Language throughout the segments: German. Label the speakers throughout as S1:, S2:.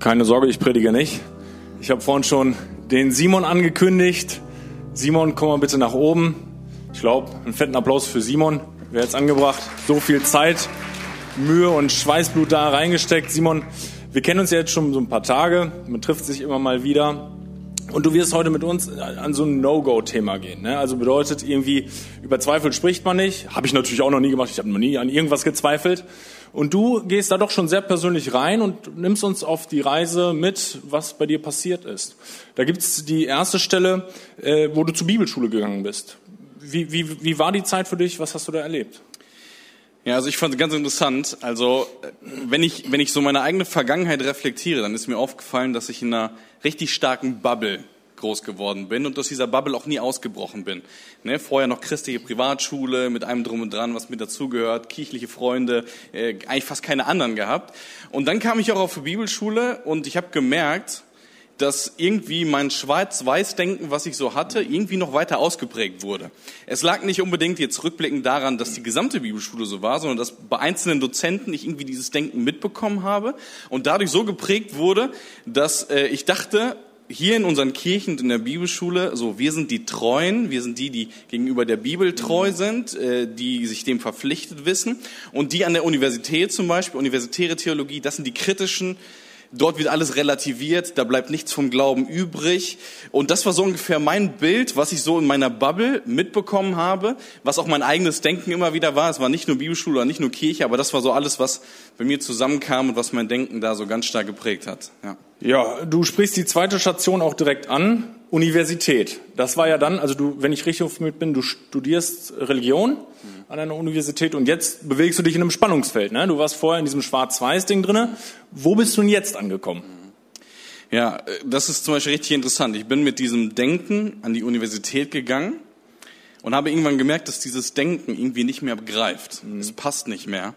S1: Keine Sorge, ich predige nicht. Ich habe vorhin schon den Simon angekündigt. Simon, komm mal bitte nach oben. Ich glaube, einen fetten Applaus für Simon. Wer jetzt angebracht? So viel Zeit, Mühe und Schweißblut da reingesteckt. Simon, wir kennen uns ja jetzt schon so ein paar Tage. Man trifft sich immer mal wieder. Und du wirst heute mit uns an so ein No-Go-Thema gehen. Ne? Also bedeutet irgendwie, über Zweifel spricht man nicht. Habe ich natürlich auch noch nie gemacht. Ich habe noch nie an irgendwas gezweifelt. Und du gehst da doch schon sehr persönlich rein und nimmst uns auf die Reise mit, was bei dir passiert ist. Da gibt's die erste Stelle, äh, wo du zur Bibelschule gegangen bist. Wie, wie, wie war die Zeit für dich? Was hast du da erlebt?
S2: Ja, also ich fand es ganz interessant. Also wenn ich, wenn ich so meine eigene Vergangenheit reflektiere, dann ist mir aufgefallen, dass ich in einer richtig starken Bubble groß geworden bin und aus dieser Bubble auch nie ausgebrochen bin. Ne, vorher noch christliche Privatschule mit allem drum und dran, was mit dazugehört, kirchliche Freunde, äh, eigentlich fast keine anderen gehabt. Und dann kam ich auch auf die Bibelschule und ich habe gemerkt, dass irgendwie mein Schwarz-Weiß-Denken, was ich so hatte, irgendwie noch weiter ausgeprägt wurde. Es lag nicht unbedingt jetzt rückblickend daran, dass die gesamte Bibelschule so war, sondern dass bei einzelnen Dozenten ich irgendwie dieses Denken mitbekommen habe und dadurch so geprägt wurde, dass äh, ich dachte, hier in unseren Kirchen und in der Bibelschule, so wir sind die Treuen, wir sind die, die gegenüber der Bibel treu sind, äh, die sich dem verpflichtet wissen. Und die an der Universität zum Beispiel, universitäre Theologie, das sind die kritischen, Dort wird alles relativiert, da bleibt nichts vom Glauben übrig. Und das war so ungefähr mein Bild, was ich so in meiner Bubble mitbekommen habe, was auch mein eigenes Denken immer wieder war. Es war nicht nur Bibelschule oder nicht nur Kirche, aber das war so alles, was bei mir zusammenkam und was mein Denken da so ganz stark geprägt hat.
S1: Ja, ja du sprichst die zweite Station auch direkt an, Universität. Das war ja dann, also du, wenn ich richtig informiert bin, du studierst Religion. An einer Universität und jetzt bewegst du dich in einem Spannungsfeld. Ne? Du warst vorher in diesem Schwarz-Weiß-Ding drinne. Wo bist du denn jetzt angekommen?
S2: Ja, das ist zum Beispiel richtig interessant. Ich bin mit diesem Denken an die Universität gegangen und habe irgendwann gemerkt, dass dieses Denken irgendwie nicht mehr begreift. Mhm. Es passt nicht mehr.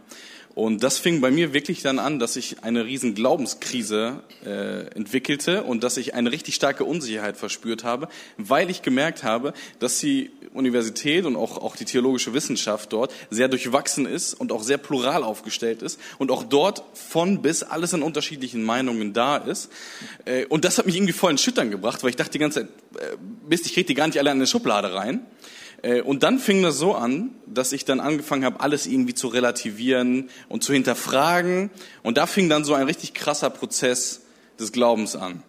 S2: Und das fing bei mir wirklich dann an, dass ich eine riesen Glaubenskrise äh, entwickelte und dass ich eine richtig starke Unsicherheit verspürt habe, weil ich gemerkt habe, dass die Universität und auch, auch die theologische Wissenschaft dort sehr durchwachsen ist und auch sehr plural aufgestellt ist und auch dort von bis alles in unterschiedlichen Meinungen da ist. Äh, und das hat mich irgendwie voll in Schüttern gebracht, weil ich dachte die ganze Zeit, äh, Mist, ich kriege die gar nicht alle in eine Schublade rein. Äh, und dann fing das so an, dass ich dann angefangen habe, alles irgendwie zu relativieren und zu hinterfragen. Und da fing dann so ein richtig krasser Prozess des Glaubens an.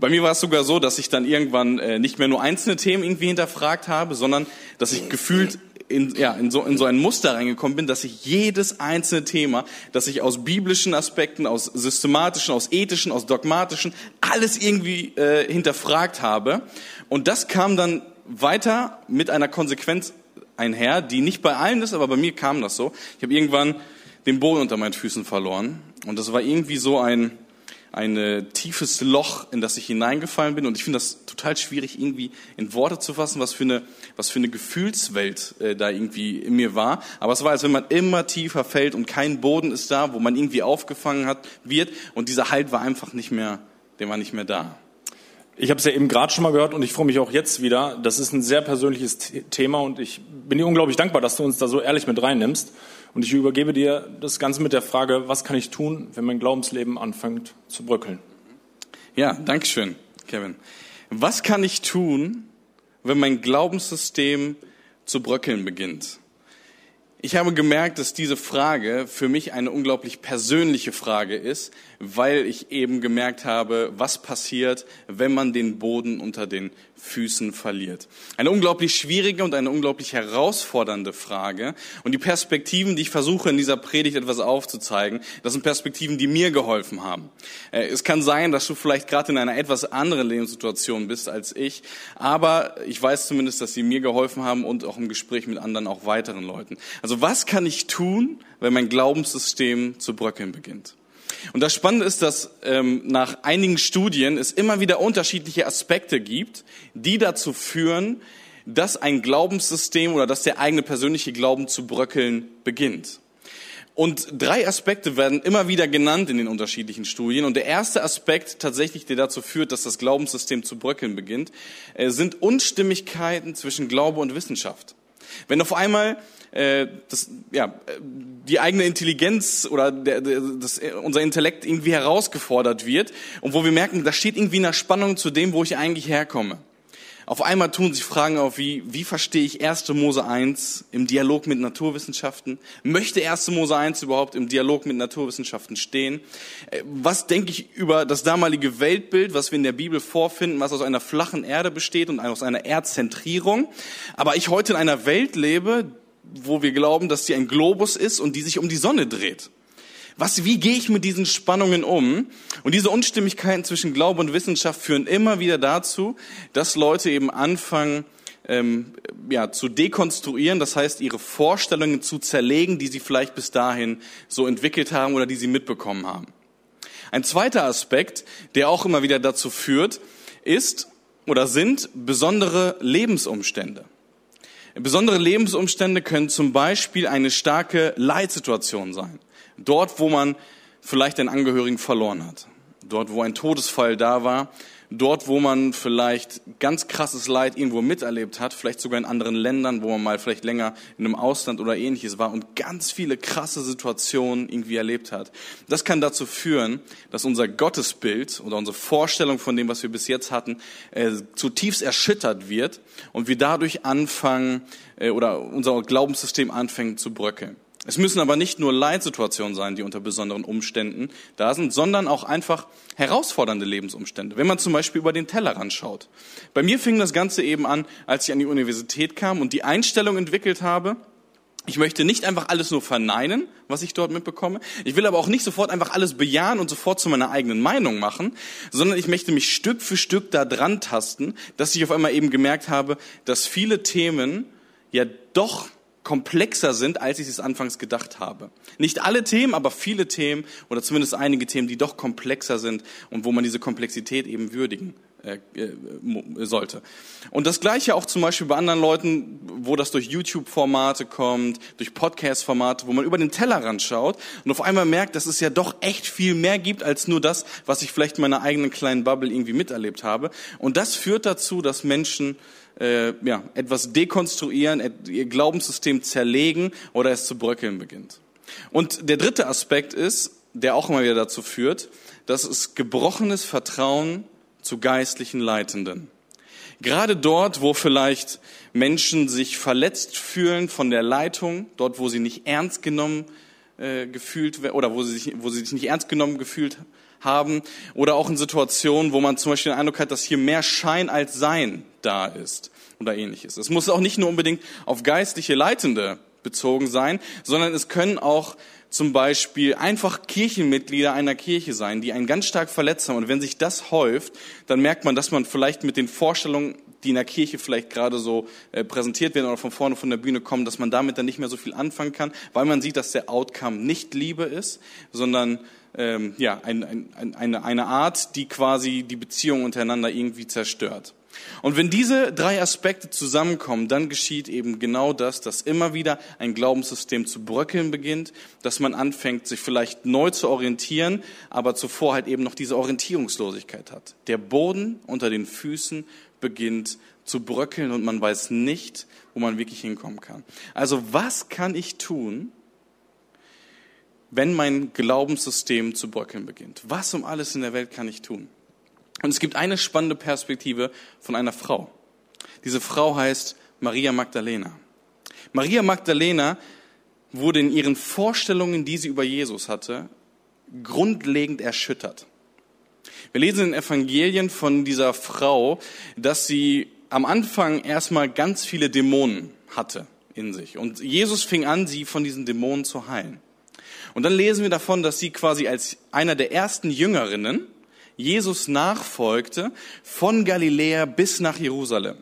S2: Bei mir war es sogar so, dass ich dann irgendwann äh, nicht mehr nur einzelne Themen irgendwie hinterfragt habe, sondern dass ich gefühlt in, ja, in, so, in so ein Muster reingekommen bin, dass ich jedes einzelne Thema, dass ich aus biblischen Aspekten, aus systematischen, aus ethischen, aus dogmatischen, alles irgendwie äh, hinterfragt habe. Und das kam dann weiter mit einer Konsequenz einher, die nicht bei allen ist, aber bei mir kam das so. Ich habe irgendwann den Boden unter meinen Füßen verloren und das war irgendwie so ein ein äh, tiefes Loch, in das ich hineingefallen bin. Und ich finde das total schwierig, irgendwie in Worte zu fassen, was für eine, was für eine Gefühlswelt äh, da irgendwie in mir war. Aber es war, als wenn man immer tiefer fällt und kein Boden ist da, wo man irgendwie aufgefangen hat, wird. Und dieser Halt war einfach nicht mehr, der war nicht mehr da.
S1: Ich habe es ja eben gerade schon mal gehört und ich freue mich auch jetzt wieder. Das ist ein sehr persönliches Thema und ich bin dir unglaublich dankbar, dass du uns da so ehrlich mit reinnimmst. Und ich übergebe dir das Ganze mit der Frage, was kann ich tun, wenn mein Glaubensleben anfängt zu bröckeln?
S2: Ja, danke schön, Kevin. Was kann ich tun, wenn mein Glaubenssystem zu bröckeln beginnt? Ich habe gemerkt, dass diese Frage für mich eine unglaublich persönliche Frage ist, weil ich eben gemerkt habe, was passiert, wenn man den Boden unter den Füßen verliert. Eine unglaublich schwierige und eine unglaublich herausfordernde Frage. Und die Perspektiven, die ich versuche in dieser Predigt etwas aufzuzeigen, das sind Perspektiven, die mir geholfen haben. Äh, es kann sein, dass du vielleicht gerade in einer etwas anderen Lebenssituation bist als ich, aber ich weiß zumindest, dass sie mir geholfen haben und auch im Gespräch mit anderen, auch weiteren Leuten. Also was kann ich tun, wenn mein Glaubenssystem zu bröckeln beginnt? Und das Spannende ist, dass ähm, nach einigen Studien es immer wieder unterschiedliche Aspekte gibt, die dazu führen, dass ein Glaubenssystem oder dass der eigene persönliche Glauben zu bröckeln beginnt. Und drei Aspekte werden immer wieder genannt in den unterschiedlichen Studien. Und der erste Aspekt tatsächlich, der dazu führt, dass das Glaubenssystem zu bröckeln beginnt, äh, sind Unstimmigkeiten zwischen Glaube und Wissenschaft. Wenn auf einmal äh, das, ja, die eigene Intelligenz oder der, der, das, unser Intellekt irgendwie herausgefordert wird und wo wir merken, da steht irgendwie eine Spannung zu dem, wo ich eigentlich herkomme. Auf einmal tun sich Fragen auf wie, wie verstehe ich 1. Mose 1 im Dialog mit Naturwissenschaften? Möchte 1. Mose 1 überhaupt im Dialog mit Naturwissenschaften stehen? Äh, was denke ich über das damalige Weltbild, was wir in der Bibel vorfinden, was aus einer flachen Erde besteht und aus einer Erdzentrierung? Aber ich heute in einer Welt lebe, wo wir glauben, dass sie ein Globus ist und die sich um die Sonne dreht. Was, wie gehe ich mit diesen Spannungen um? Und diese Unstimmigkeiten zwischen Glaube und Wissenschaft führen immer wieder dazu, dass Leute eben anfangen, ähm, ja, zu dekonstruieren, das heißt, ihre Vorstellungen zu zerlegen, die sie vielleicht bis dahin so entwickelt haben oder die sie mitbekommen haben. Ein zweiter Aspekt, der auch immer wieder dazu führt, ist oder sind besondere Lebensumstände. Besondere Lebensumstände können zum Beispiel eine starke Leitsituation sein. Dort, wo man vielleicht einen Angehörigen verloren hat. Dort, wo ein Todesfall da war. Dort, wo man vielleicht ganz krasses Leid irgendwo miterlebt hat, vielleicht sogar in anderen Ländern, wo man mal vielleicht länger in einem Ausland oder ähnliches war und ganz viele krasse Situationen irgendwie erlebt hat. Das kann dazu führen, dass unser Gottesbild oder unsere Vorstellung von dem, was wir bis jetzt hatten, äh, zutiefst erschüttert wird und wir dadurch anfangen äh, oder unser Glaubenssystem anfängt zu bröckeln. Es müssen aber nicht nur Leitsituationen sein, die unter besonderen Umständen da sind, sondern auch einfach herausfordernde Lebensumstände. Wenn man zum Beispiel über den Tellerrand schaut. Bei mir fing das Ganze eben an, als ich an die Universität kam und die Einstellung entwickelt habe, ich möchte nicht einfach alles nur verneinen, was ich dort mitbekomme. Ich will aber auch nicht sofort einfach alles bejahen und sofort zu meiner eigenen Meinung machen, sondern ich möchte mich Stück für Stück da dran tasten, dass ich auf einmal eben gemerkt habe, dass viele Themen ja doch komplexer sind, als ich es anfangs gedacht habe. Nicht alle Themen, aber viele Themen oder zumindest einige Themen, die doch komplexer sind und wo man diese Komplexität eben würdigen äh, äh, sollte. Und das gleiche auch zum Beispiel bei anderen Leuten, wo das durch YouTube-Formate kommt, durch Podcast-Formate, wo man über den Tellerrand schaut und auf einmal merkt, dass es ja doch echt viel mehr gibt als nur das, was ich vielleicht in meiner eigenen kleinen Bubble irgendwie miterlebt habe. Und das führt dazu, dass Menschen äh, ja, etwas dekonstruieren, ihr Glaubenssystem zerlegen oder es zu bröckeln beginnt. Und der dritte Aspekt ist, der auch immer wieder dazu führt, dass es gebrochenes Vertrauen zu geistlichen Leitenden. Gerade dort, wo vielleicht Menschen sich verletzt fühlen von der Leitung, dort, wo sie nicht ernst genommen äh, gefühlt oder wo sie, sich, wo sie sich nicht ernst genommen gefühlt haben, oder auch in Situationen, wo man zum Beispiel den Eindruck hat, dass hier mehr Schein als Sein da ist oder ähnliches. Es muss auch nicht nur unbedingt auf geistliche Leitende bezogen sein, sondern es können auch zum Beispiel einfach Kirchenmitglieder einer Kirche sein, die einen ganz stark verletzt haben. Und wenn sich das häuft, dann merkt man, dass man vielleicht mit den Vorstellungen, die in der Kirche vielleicht gerade so äh, präsentiert werden oder von vorne von der Bühne kommen, dass man damit dann nicht mehr so viel anfangen kann, weil man sieht, dass der Outcome nicht Liebe ist, sondern ähm, ja, ein, ein, eine, eine Art, die quasi die Beziehung untereinander irgendwie zerstört. Und wenn diese drei Aspekte zusammenkommen, dann geschieht eben genau das, dass immer wieder ein Glaubenssystem zu bröckeln beginnt, dass man anfängt, sich vielleicht neu zu orientieren, aber zuvor halt eben noch diese Orientierungslosigkeit hat. Der Boden unter den Füßen beginnt zu bröckeln und man weiß nicht, wo man wirklich hinkommen kann. Also was kann ich tun, wenn mein Glaubenssystem zu bröckeln beginnt? Was um alles in der Welt kann ich tun? Und es gibt eine spannende Perspektive von einer Frau. Diese Frau heißt Maria Magdalena. Maria Magdalena wurde in ihren Vorstellungen, die sie über Jesus hatte, grundlegend erschüttert. Wir lesen in Evangelien von dieser Frau, dass sie am Anfang erstmal ganz viele Dämonen hatte in sich. Und Jesus fing an, sie von diesen Dämonen zu heilen. Und dann lesen wir davon, dass sie quasi als einer der ersten Jüngerinnen Jesus nachfolgte, von Galiläa bis nach Jerusalem.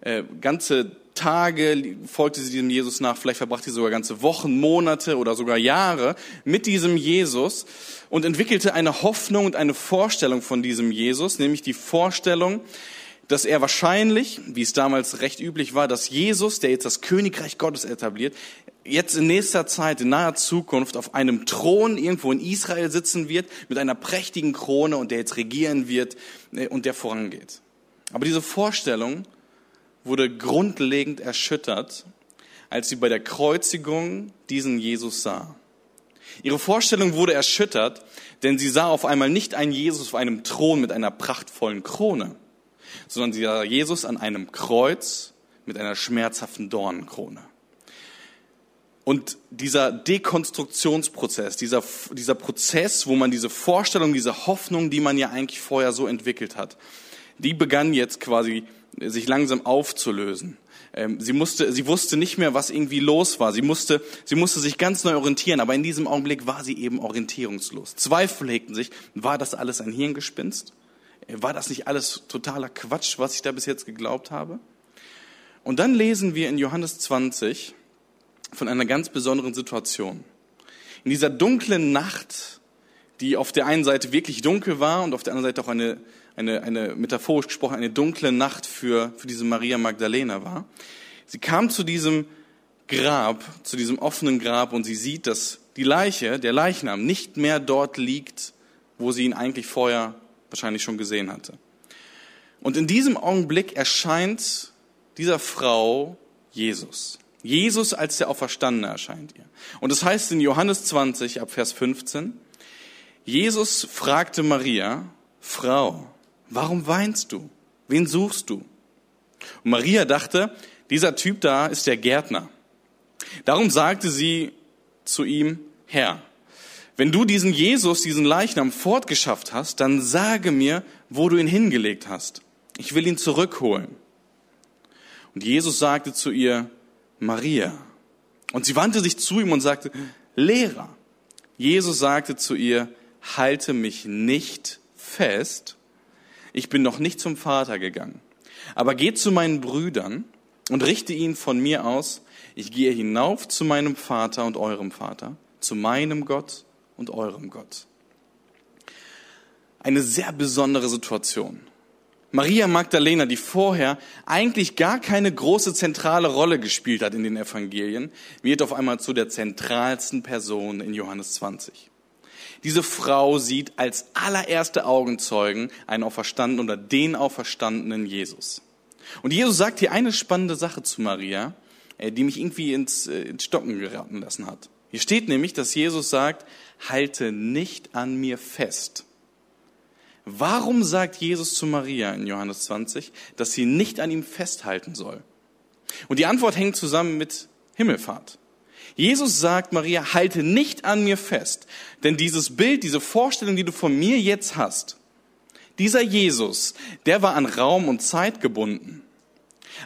S2: Äh, ganze Tage folgte sie diesem Jesus nach, vielleicht verbrachte sie sogar ganze Wochen, Monate oder sogar Jahre mit diesem Jesus und entwickelte eine Hoffnung und eine Vorstellung von diesem Jesus, nämlich die Vorstellung, dass er wahrscheinlich, wie es damals recht üblich war, dass Jesus, der jetzt das Königreich Gottes etabliert, jetzt in nächster Zeit, in naher Zukunft auf einem Thron irgendwo in Israel sitzen wird, mit einer prächtigen Krone und der jetzt regieren wird äh, und der vorangeht. Aber diese Vorstellung wurde grundlegend erschüttert, als sie bei der Kreuzigung diesen Jesus sah. Ihre Vorstellung wurde erschüttert, denn sie sah auf einmal nicht einen Jesus auf einem Thron mit einer prachtvollen Krone, sondern sie sah Jesus an einem Kreuz mit einer schmerzhaften Dornenkrone. Und dieser Dekonstruktionsprozess, dieser, dieser Prozess, wo man diese Vorstellung, diese Hoffnung, die man ja eigentlich vorher so entwickelt hat, die begann jetzt quasi sich langsam aufzulösen. Ähm, sie, musste, sie wusste nicht mehr, was irgendwie los war. Sie musste, sie musste sich ganz neu orientieren, aber in diesem Augenblick war sie eben orientierungslos. Zweifel hegten sich. War das alles ein Hirngespinst? War das nicht alles totaler Quatsch, was ich da bis jetzt geglaubt habe? Und dann lesen wir in Johannes 20, von einer ganz besonderen Situation. In dieser dunklen Nacht, die auf der einen Seite wirklich dunkel war und auf der anderen Seite auch eine, eine, eine metaphorisch gesprochen, eine dunkle Nacht für, für diese Maria Magdalena war. Sie kam zu diesem Grab, zu diesem offenen Grab und sie sieht, dass die Leiche, der Leichnam, nicht mehr dort liegt, wo sie ihn eigentlich vorher wahrscheinlich schon gesehen hatte. Und in diesem Augenblick erscheint dieser Frau Jesus. Jesus als der Auferstandene erscheint ihr. Und das heißt in Johannes 20 ab Vers 15, Jesus fragte Maria, Frau, warum weinst du? Wen suchst du? Und Maria dachte, dieser Typ da ist der Gärtner. Darum sagte sie zu ihm, Herr, wenn du diesen Jesus, diesen Leichnam fortgeschafft hast, dann sage mir, wo du ihn hingelegt hast. Ich will ihn zurückholen. Und Jesus sagte zu ihr, Maria. Und sie wandte sich zu ihm und sagte, Lehrer. Jesus sagte zu ihr, halte mich nicht fest, ich bin noch nicht zum Vater gegangen, aber geh zu meinen Brüdern und richte ihnen von mir aus, ich gehe hinauf zu meinem Vater und eurem Vater, zu meinem Gott und eurem Gott. Eine sehr besondere Situation. Maria Magdalena, die vorher eigentlich gar keine große zentrale Rolle gespielt hat in den Evangelien, wird auf einmal zu der zentralsten Person in Johannes 20. Diese Frau sieht als allererste Augenzeugen einen auferstandenen oder den auferstandenen Jesus. Und Jesus sagt hier eine spannende Sache zu Maria, äh, die mich irgendwie ins, äh, ins Stocken geraten lassen hat. Hier steht nämlich, dass Jesus sagt, halte nicht an mir fest. Warum sagt Jesus zu Maria in Johannes 20, dass sie nicht an ihm festhalten soll? Und die Antwort hängt zusammen mit Himmelfahrt. Jesus sagt Maria, halte nicht an mir fest, denn dieses Bild, diese Vorstellung, die du von mir jetzt hast, dieser Jesus, der war an Raum und Zeit gebunden.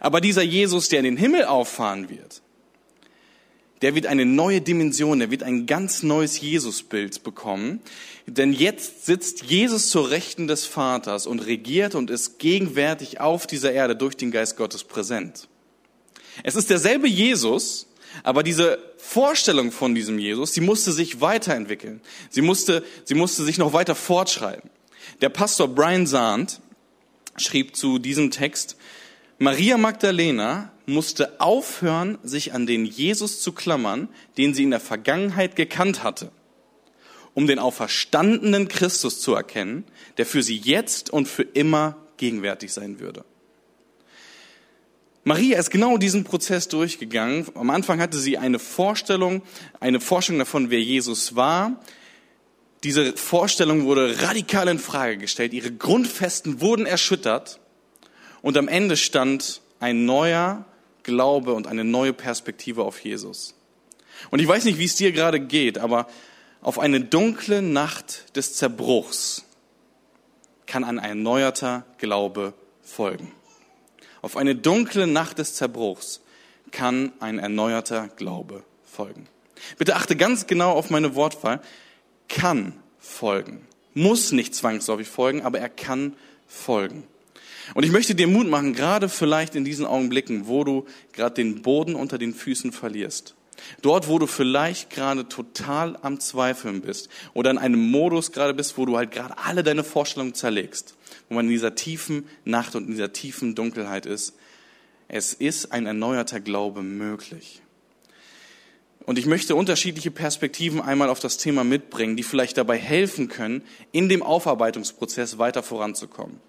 S2: Aber dieser Jesus, der in den Himmel auffahren wird, der wird eine neue Dimension, der wird ein ganz neues Jesusbild bekommen. Denn jetzt sitzt Jesus zur Rechten des Vaters und regiert und ist gegenwärtig auf dieser Erde durch den Geist Gottes präsent. Es ist derselbe Jesus, aber diese Vorstellung von diesem Jesus, sie musste sich weiterentwickeln. Sie musste, sie musste sich noch weiter fortschreiben. Der Pastor Brian Zahnt schrieb zu diesem Text, Maria Magdalena musste aufhören, sich an den Jesus zu klammern, den sie in der Vergangenheit gekannt hatte, um den auferstandenen Christus zu erkennen, der für sie jetzt und für immer gegenwärtig sein würde. Maria ist genau diesen Prozess durchgegangen. Am Anfang hatte sie eine Vorstellung, eine Vorstellung davon, wer Jesus war. Diese Vorstellung wurde radikal in Frage gestellt. Ihre Grundfesten wurden erschüttert. Und am Ende stand ein neuer Glaube und eine neue Perspektive auf Jesus. Und ich weiß nicht, wie es dir gerade geht, aber auf eine dunkle Nacht des Zerbruchs kann ein erneuerter Glaube folgen. Auf eine dunkle Nacht des Zerbruchs kann ein erneuerter Glaube folgen. Bitte achte ganz genau auf meine Wortwahl. Kann folgen. Muss nicht zwangsläufig folgen, aber er kann folgen. Und ich möchte dir Mut machen, gerade vielleicht in diesen Augenblicken, wo du gerade den Boden unter den Füßen verlierst. Dort, wo du vielleicht gerade total am Zweifeln bist oder in einem Modus gerade bist, wo du halt gerade alle deine Vorstellungen zerlegst, wo man in dieser tiefen Nacht und in dieser tiefen Dunkelheit ist. Es ist ein erneuerter Glaube möglich. Und ich möchte unterschiedliche Perspektiven einmal auf das Thema mitbringen, die vielleicht dabei helfen können, in dem Aufarbeitungsprozess weiter voranzukommen.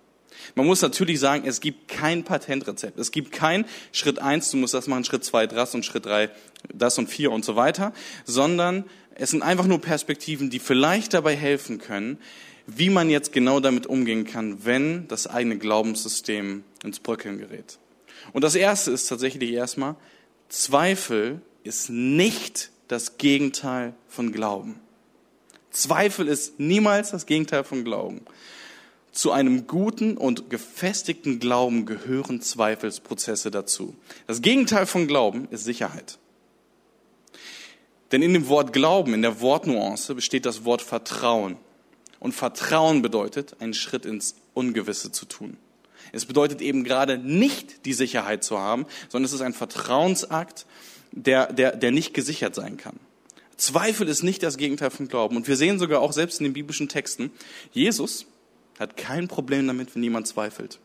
S2: Man muss natürlich sagen, es gibt kein Patentrezept. Es gibt kein Schritt eins, du musst das machen, Schritt zwei das und Schritt drei das und vier und so weiter, sondern es sind einfach nur Perspektiven, die vielleicht dabei helfen können, wie man jetzt genau damit umgehen kann, wenn das eigene Glaubenssystem ins Bröckeln gerät. Und das erste ist tatsächlich erstmal, Zweifel ist nicht das Gegenteil von Glauben. Zweifel ist niemals das Gegenteil von Glauben. Zu einem guten und gefestigten Glauben gehören Zweifelsprozesse dazu. Das Gegenteil von Glauben ist Sicherheit. Denn in dem Wort Glauben, in der Wortnuance besteht das Wort Vertrauen. Und Vertrauen bedeutet, einen Schritt ins Ungewisse zu tun. Es bedeutet eben gerade nicht die Sicherheit zu haben, sondern es ist ein Vertrauensakt, der, der, der nicht gesichert sein kann. Zweifel ist nicht das Gegenteil von Glauben. Und wir sehen sogar auch selbst in den biblischen Texten, Jesus hat kein Problem damit, wenn jemand zweifelt.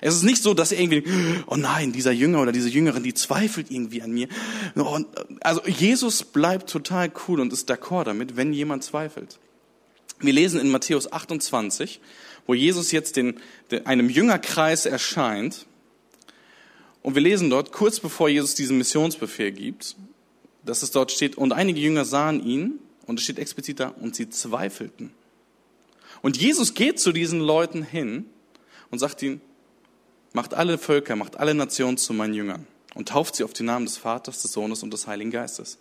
S2: Es ist nicht so, dass er irgendwie, oh nein, dieser Jünger oder diese Jüngerin, die zweifelt irgendwie an mir. Also Jesus bleibt total cool und ist d'accord damit, wenn jemand zweifelt. Wir lesen in Matthäus 28, wo Jesus jetzt den, einem Jüngerkreis erscheint. Und wir lesen dort, kurz bevor Jesus diesen Missionsbefehl gibt, dass es dort steht, und einige Jünger sahen ihn, und es steht explizit da, und sie zweifelten. Und Jesus geht zu diesen Leuten hin und sagt ihnen, macht alle Völker, macht alle Nationen zu meinen Jüngern und tauft sie auf den Namen des Vaters, des Sohnes und des Heiligen Geistes.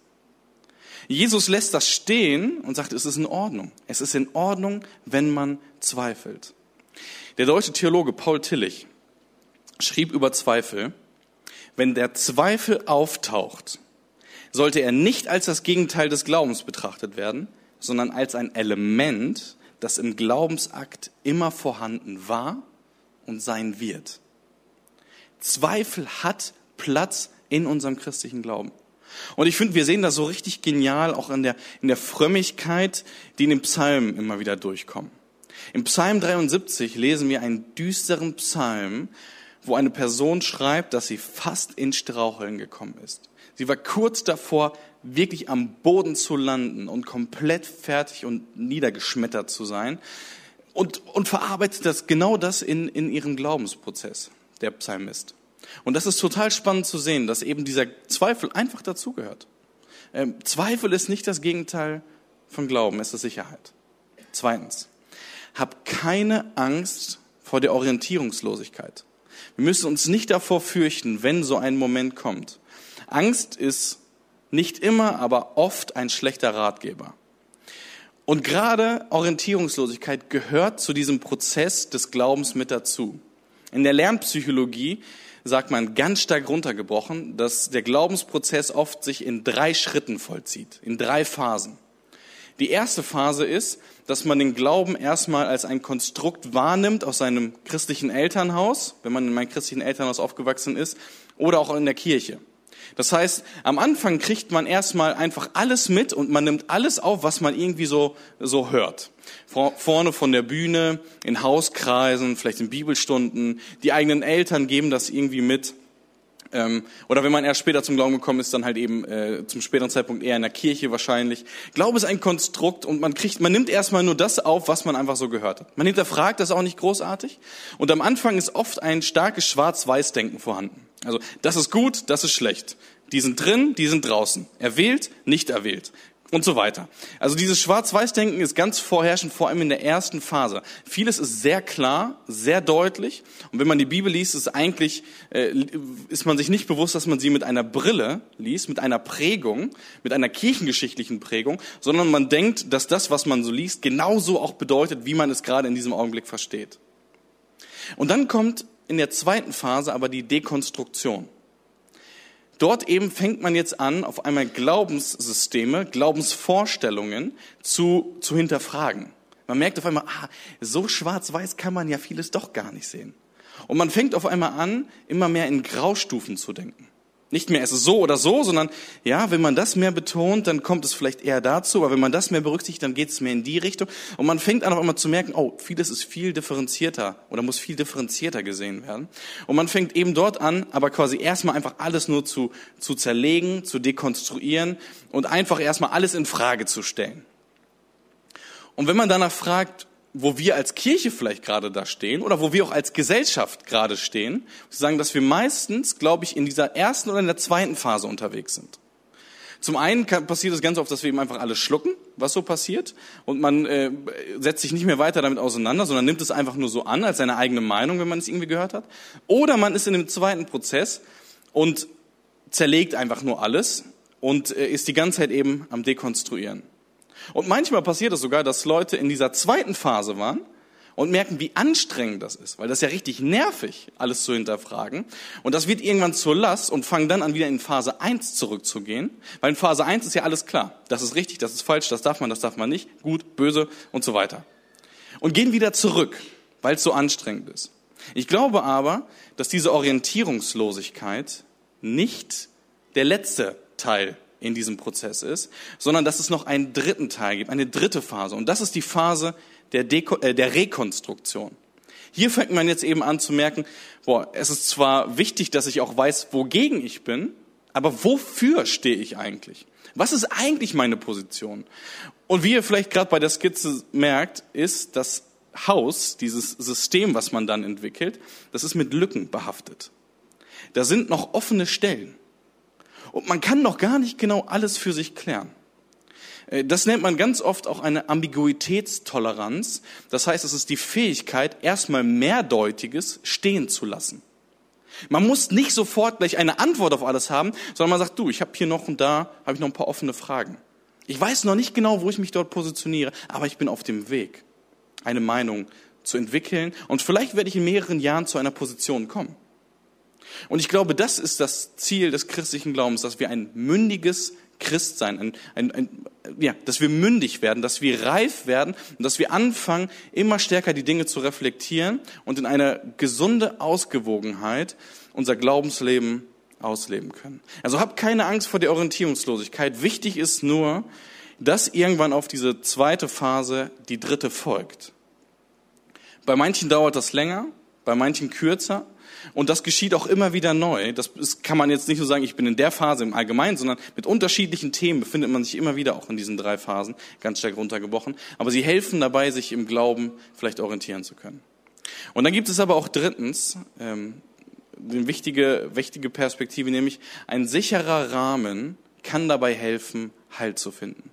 S2: Jesus lässt das stehen und sagt, es ist in Ordnung. Es ist in Ordnung, wenn man zweifelt. Der deutsche Theologe Paul Tillich schrieb über Zweifel, wenn der Zweifel auftaucht, sollte er nicht als das Gegenteil des Glaubens betrachtet werden, sondern als ein Element, das im Glaubensakt immer vorhanden war und sein wird. Zweifel hat Platz in unserem christlichen Glauben. Und ich finde, wir sehen das so richtig genial auch in der, in der Frömmigkeit, die in den Psalmen immer wieder durchkommen. Im Psalm 73 lesen wir einen düsteren Psalm, wo eine Person schreibt, dass sie fast in Straucheln gekommen ist. Sie war kurz davor, wirklich am Boden zu landen und komplett fertig und niedergeschmettert zu sein und, und verarbeitet das genau das in, in ihrem Glaubensprozess, der Psalmist. Und das ist total spannend zu sehen, dass eben dieser Zweifel einfach dazugehört. Ähm, Zweifel ist nicht das Gegenteil von Glauben, es ist Sicherheit. Zweitens, hab keine Angst vor der Orientierungslosigkeit. Wir müssen uns nicht davor fürchten, wenn so ein Moment kommt. Angst ist nicht immer, aber oft ein schlechter Ratgeber. Und gerade Orientierungslosigkeit gehört zu diesem Prozess des Glaubens mit dazu. In der Lernpsychologie sagt man ganz stark runtergebrochen, dass der Glaubensprozess oft sich in drei Schritten vollzieht, in drei Phasen. Die erste Phase ist, dass man den Glauben erstmal als ein Konstrukt wahrnimmt aus seinem christlichen Elternhaus, wenn man in meinem christlichen Elternhaus aufgewachsen ist, oder auch in der Kirche. Das heißt, am Anfang kriegt man erstmal einfach alles mit und man nimmt alles auf, was man irgendwie so, so hört. Vorne von der Bühne, in Hauskreisen, vielleicht in Bibelstunden. Die eigenen Eltern geben das irgendwie mit. Ähm, oder wenn man erst später zum Glauben gekommen ist, dann halt eben äh, zum späteren Zeitpunkt eher in der Kirche wahrscheinlich. Glaube ist ein Konstrukt und man kriegt, man nimmt erstmal nur das auf, was man einfach so gehört hat. Man hinterfragt das auch nicht großartig. Und am Anfang ist oft ein starkes Schwarz-Weiß-Denken vorhanden. Also das ist gut, das ist schlecht. Die sind drin, die sind draußen. Erwählt, nicht erwählt und so weiter. Also dieses Schwarz-Weiß-Denken ist ganz vorherrschend, vor allem in der ersten Phase. Vieles ist sehr klar, sehr deutlich. Und wenn man die Bibel liest, ist eigentlich äh, ist man sich nicht bewusst, dass man sie mit einer Brille liest, mit einer Prägung, mit einer kirchengeschichtlichen Prägung, sondern man denkt, dass das, was man so liest, genauso auch bedeutet, wie man es gerade in diesem Augenblick versteht. Und dann kommt in der zweiten Phase aber die Dekonstruktion. Dort eben fängt man jetzt an, auf einmal Glaubenssysteme, Glaubensvorstellungen zu, zu hinterfragen. Man merkt auf einmal, ah, so schwarz-weiß kann man ja vieles doch gar nicht sehen. Und man fängt auf einmal an, immer mehr in Graustufen zu denken. Nicht mehr, es ist so oder so, sondern ja, wenn man das mehr betont, dann kommt es vielleicht eher dazu, aber wenn man das mehr berücksichtigt, dann geht es mehr in die Richtung. Und man fängt an, auf einmal zu merken, oh, vieles ist viel differenzierter oder muss viel differenzierter gesehen werden. Und man fängt eben dort an, aber quasi erstmal einfach alles nur zu, zu zerlegen, zu dekonstruieren und einfach erstmal alles in Frage zu stellen. Und wenn man danach fragt, wo wir als Kirche vielleicht gerade da stehen oder wo wir auch als Gesellschaft gerade stehen, zu sagen, dass wir meistens, glaube ich, in dieser ersten oder in der zweiten Phase unterwegs sind. Zum einen kann, passiert es ganz oft, dass wir eben einfach alles schlucken, was so passiert, und man äh, setzt sich nicht mehr weiter damit auseinander, sondern nimmt es einfach nur so an als seine eigene Meinung, wenn man es irgendwie gehört hat. Oder man ist in dem zweiten Prozess und zerlegt einfach nur alles und äh, ist die ganze Zeit eben am Dekonstruieren. Und manchmal passiert es sogar, dass Leute in dieser zweiten Phase waren und merken, wie anstrengend das ist, weil das ist ja richtig nervig, alles zu hinterfragen. Und das wird irgendwann zur Last und fangen dann an, wieder in Phase 1 zurückzugehen, weil in Phase 1 ist ja alles klar. Das ist richtig, das ist falsch, das darf man, das darf man nicht, gut, böse und so weiter. Und gehen wieder zurück, weil es so anstrengend ist. Ich glaube aber, dass diese Orientierungslosigkeit nicht der letzte Teil in diesem Prozess ist, sondern dass es noch einen dritten Teil gibt, eine dritte Phase. Und das ist die Phase der, Deko äh, der Rekonstruktion. Hier fängt man jetzt eben an zu merken, boah, es ist zwar wichtig, dass ich auch weiß, wogegen ich bin, aber wofür stehe ich eigentlich? Was ist eigentlich meine Position? Und wie ihr vielleicht gerade bei der Skizze merkt, ist das Haus, dieses System, was man dann entwickelt, das ist mit Lücken behaftet. Da sind noch offene Stellen. Und man kann noch gar nicht genau alles für sich klären. Äh, das nennt man ganz oft auch eine Ambiguitätstoleranz. Das heißt, es ist die Fähigkeit, erstmal Mehrdeutiges stehen zu lassen. Man muss nicht sofort gleich eine Antwort auf alles haben, sondern man sagt, du, ich habe hier noch und da, habe ich noch ein paar offene Fragen. Ich weiß noch nicht genau, wo ich mich dort positioniere, aber ich bin auf dem Weg, eine Meinung zu entwickeln und vielleicht werde ich in mehreren Jahren zu einer Position kommen. Und ich glaube, das ist das Ziel des christlichen Glaubens, dass wir ein mündiges Christsein, ein, ein, ein, ja, dass wir mündig werden, dass wir reif werden und dass wir anfangen, immer stärker die Dinge zu reflektieren und in einer gesunde Ausgewogenheit unser Glaubensleben ausleben können. Also habt keine Angst vor der Orientierungslosigkeit. Wichtig ist nur, dass irgendwann auf diese zweite Phase die dritte folgt. Bei manchen dauert das länger, bei manchen kürzer. Und das geschieht auch immer wieder neu. Das kann man jetzt nicht nur sagen, ich bin in der Phase im Allgemeinen, sondern mit unterschiedlichen Themen befindet man sich immer wieder auch in diesen drei Phasen, ganz stark runtergebrochen. Aber sie helfen dabei, sich im Glauben vielleicht orientieren zu können. Und dann gibt es aber auch drittens ähm, eine wichtige, wichtige Perspektive, nämlich ein sicherer Rahmen kann dabei helfen, Halt zu finden.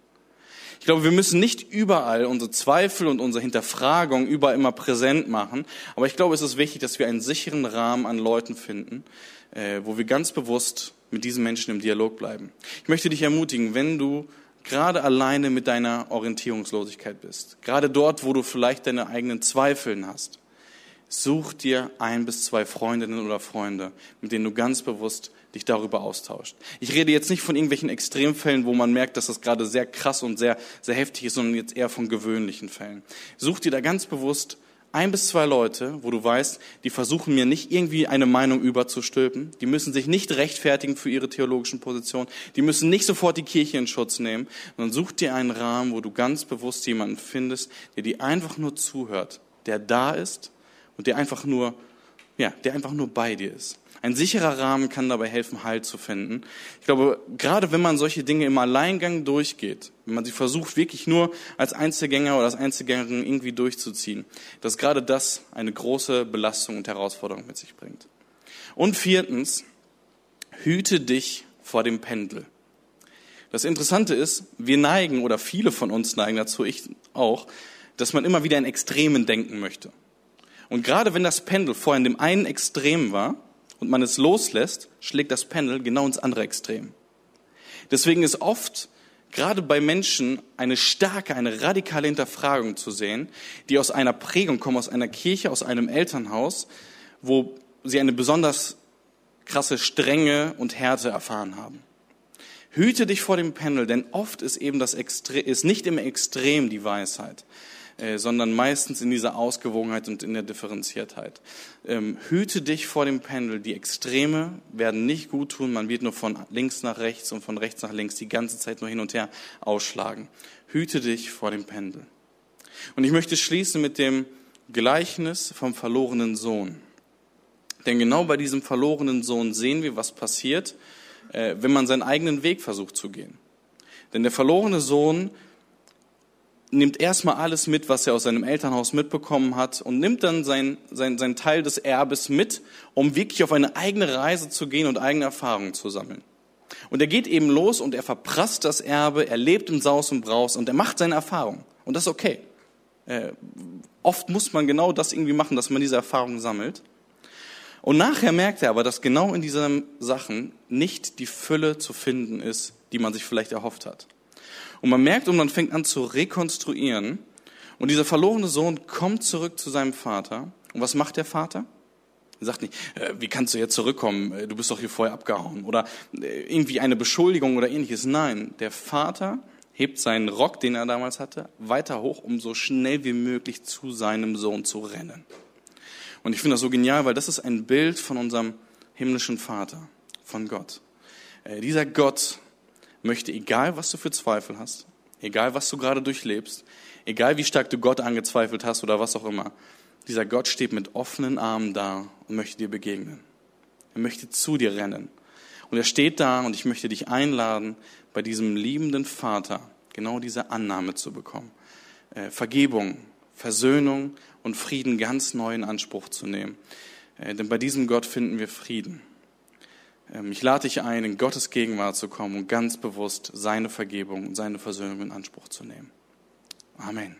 S2: Ich glaube, wir müssen nicht überall unsere Zweifel und unsere Hinterfragung überall immer präsent machen. Aber ich glaube, es ist wichtig, dass wir einen sicheren Rahmen an Leuten finden, äh, wo wir ganz bewusst mit diesen Menschen im Dialog bleiben. Ich möchte dich ermutigen, wenn du gerade alleine mit deiner Orientierungslosigkeit bist, gerade dort, wo du vielleicht deine eigenen Zweifeln hast, such dir ein bis zwei Freundinnen oder Freunde, mit denen du ganz bewusst dich darüber austauscht. Ich rede jetzt nicht von irgendwelchen Extremfällen, wo man merkt, dass das gerade sehr krass und sehr, sehr heftig ist, sondern jetzt eher von gewöhnlichen Fällen. Such dir da ganz bewusst ein bis zwei Leute, wo du weißt, die versuchen mir nicht irgendwie eine Meinung überzustülpen, die müssen sich nicht rechtfertigen für ihre theologischen Positionen, die müssen nicht sofort die Kirche in Schutz nehmen, sondern such dir einen Rahmen, wo du ganz bewusst jemanden findest, der dir einfach nur zuhört, der da ist und der einfach nur, ja, der einfach nur bei dir ist. Ein sicherer Rahmen kann dabei helfen, Halt zu finden. Ich glaube, gerade wenn man solche Dinge im Alleingang durchgeht, wenn man sie versucht, wirklich nur als Einzelgänger oder als Einzelgängerin irgendwie durchzuziehen, dass gerade das eine große Belastung und Herausforderung mit sich bringt. Und viertens, hüte dich vor dem Pendel. Das Interessante ist, wir neigen, oder viele von uns neigen dazu, ich auch, dass man immer wieder in Extremen denken möchte. Und gerade wenn das Pendel vorher in dem einen Extrem war, und man es loslässt, schlägt das Pendel genau ins andere Extrem. Deswegen ist oft gerade bei Menschen eine starke, eine radikale Hinterfragung zu sehen, die aus einer Prägung kommen, aus einer Kirche, aus einem Elternhaus, wo sie eine besonders krasse Strenge und Härte erfahren haben. Hüte dich vor dem Pendel, denn oft ist eben das Extrem, ist nicht im Extrem die Weisheit. Äh, sondern meistens in dieser Ausgewogenheit und in der Differenziertheit. Ähm, hüte dich vor dem Pendel. Die Extreme werden nicht gut tun. Man wird nur von links nach rechts und von rechts nach links die ganze Zeit nur hin und her ausschlagen. Hüte dich vor dem Pendel. Und ich möchte schließen mit dem Gleichnis vom verlorenen Sohn. Denn genau bei diesem verlorenen Sohn sehen wir, was passiert, äh, wenn man seinen eigenen Weg versucht zu gehen. Denn der verlorene Sohn nimmt erstmal alles mit, was er aus seinem Elternhaus mitbekommen hat und nimmt dann sein, sein, sein Teil des Erbes mit, um wirklich auf eine eigene Reise zu gehen und eigene Erfahrungen zu sammeln. Und er geht eben los und er verprasst das Erbe, er lebt im Saus und Braus und er macht seine Erfahrungen. Und das ist okay. Äh, oft muss man genau das irgendwie machen, dass man diese Erfahrungen sammelt. Und nachher merkt er aber, dass genau in diesen Sachen nicht die Fülle zu finden ist, die man sich vielleicht erhofft hat. Und man merkt und man fängt an zu rekonstruieren. Und dieser verlorene Sohn kommt zurück zu seinem Vater. Und was macht der Vater? Er sagt nicht, äh, wie kannst du jetzt zurückkommen? Äh, du bist doch hier vorher abgehauen. Oder äh, irgendwie eine Beschuldigung oder ähnliches. Nein, der Vater hebt seinen Rock, den er damals hatte, weiter hoch, um so schnell wie möglich zu seinem Sohn zu rennen. Und ich finde das so genial, weil das ist ein Bild von unserem himmlischen Vater, von Gott. Dieser Gott möchte, egal was du für Zweifel hast, egal was du gerade durchlebst, egal wie stark du Gott angezweifelt hast oder was auch immer, dieser Gott steht mit offenen Armen da und möchte dir begegnen. Er möchte zu dir rennen. Und er steht da und ich möchte dich einladen, bei diesem liebenden Vater genau diese Annahme zu bekommen. Äh, Vergebung, Versöhnung und Frieden ganz neu in Anspruch zu nehmen. Äh, denn bei diesem Gott finden wir Frieden. Ähm, ich lade dich ein, in Gottes Gegenwart zu kommen und ganz bewusst seine Vergebung und seine Versöhnung in Anspruch zu nehmen. Amen.